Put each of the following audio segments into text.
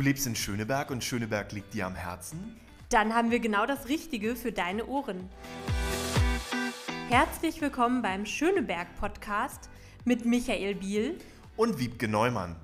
Du lebst in Schöneberg und Schöneberg liegt dir am Herzen? Dann haben wir genau das Richtige für deine Ohren. Herzlich willkommen beim Schöneberg Podcast mit Michael Biel und Wiebke Neumann.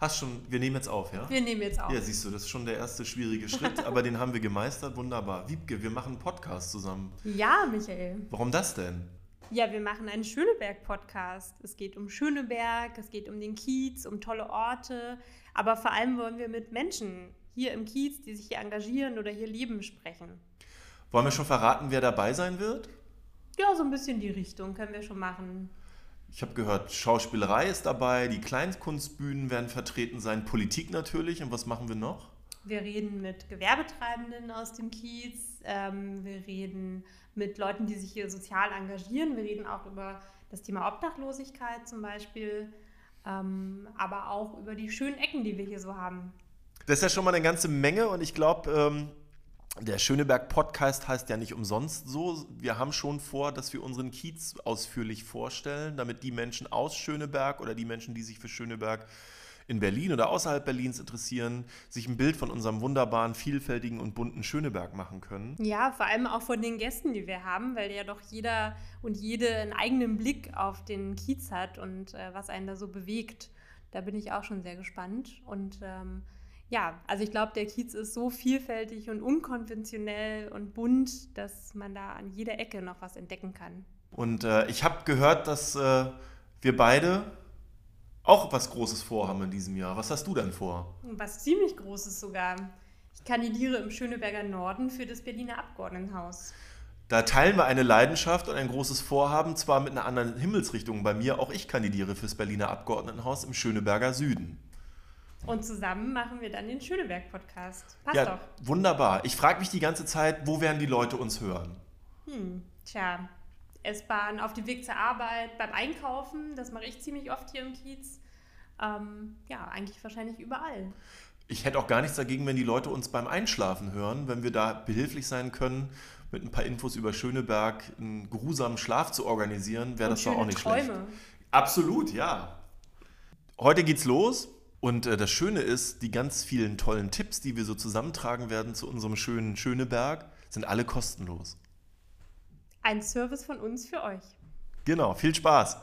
Hast schon, wir nehmen jetzt auf, ja? Wir nehmen jetzt auf. Ja, siehst du, das ist schon der erste schwierige Schritt, aber den haben wir gemeistert, wunderbar. Wiebke, wir machen einen Podcast zusammen. Ja, Michael. Warum das denn? Ja, wir machen einen Schöneberg-Podcast. Es geht um Schöneberg, es geht um den Kiez, um tolle Orte, aber vor allem wollen wir mit Menschen hier im Kiez, die sich hier engagieren oder hier leben, sprechen. Wollen wir schon verraten, wer dabei sein wird? Ja, so ein bisschen die Richtung können wir schon machen. Ich habe gehört, Schauspielerei ist dabei, die Kleinkunstbühnen werden vertreten sein, Politik natürlich. Und was machen wir noch? Wir reden mit Gewerbetreibenden aus dem Kiez. Ähm, wir reden mit Leuten, die sich hier sozial engagieren. Wir reden auch über das Thema Obdachlosigkeit zum Beispiel, ähm, aber auch über die schönen Ecken, die wir hier so haben. Das ist ja schon mal eine ganze Menge und ich glaube, ähm, der Schöneberg-Podcast heißt ja nicht umsonst so. Wir haben schon vor, dass wir unseren Kiez ausführlich vorstellen, damit die Menschen aus Schöneberg oder die Menschen, die sich für Schöneberg in Berlin oder außerhalb Berlins interessieren, sich ein Bild von unserem wunderbaren, vielfältigen und bunten Schöneberg machen können. Ja, vor allem auch von den Gästen, die wir haben, weil ja doch jeder und jede einen eigenen Blick auf den Kiez hat und äh, was einen da so bewegt. Da bin ich auch schon sehr gespannt und ähm, ja, also ich glaube, der Kiez ist so vielfältig und unkonventionell und bunt, dass man da an jeder Ecke noch was entdecken kann. Und äh, ich habe gehört, dass äh, wir beide auch was Großes vorhaben in diesem Jahr. Was hast du denn vor? Was ziemlich Großes sogar. Ich kandidiere im Schöneberger Norden für das Berliner Abgeordnetenhaus. Da teilen wir eine Leidenschaft und ein großes Vorhaben, zwar mit einer anderen Himmelsrichtung bei mir. Auch ich kandidiere fürs Berliner Abgeordnetenhaus im Schöneberger Süden. Und zusammen machen wir dann den Schöneberg-Podcast. Passt ja, doch. Wunderbar. Ich frage mich die ganze Zeit, wo werden die Leute uns hören? Hm, tja, S-Bahn auf dem Weg zur Arbeit, beim Einkaufen, das mache ich ziemlich oft hier im Kiez. Ähm, ja, eigentlich wahrscheinlich überall. Ich hätte auch gar nichts dagegen, wenn die Leute uns beim Einschlafen hören, wenn wir da behilflich sein können, mit ein paar Infos über Schöneberg einen geruhsamen Schlaf zu organisieren, wäre das doch auch nicht Träume. schlecht. Absolut, ja. Heute geht's los. Und äh, das Schöne ist, die ganz vielen tollen Tipps, die wir so zusammentragen werden zu unserem schönen Schöneberg, sind alle kostenlos. Ein Service von uns für euch. Genau, viel Spaß.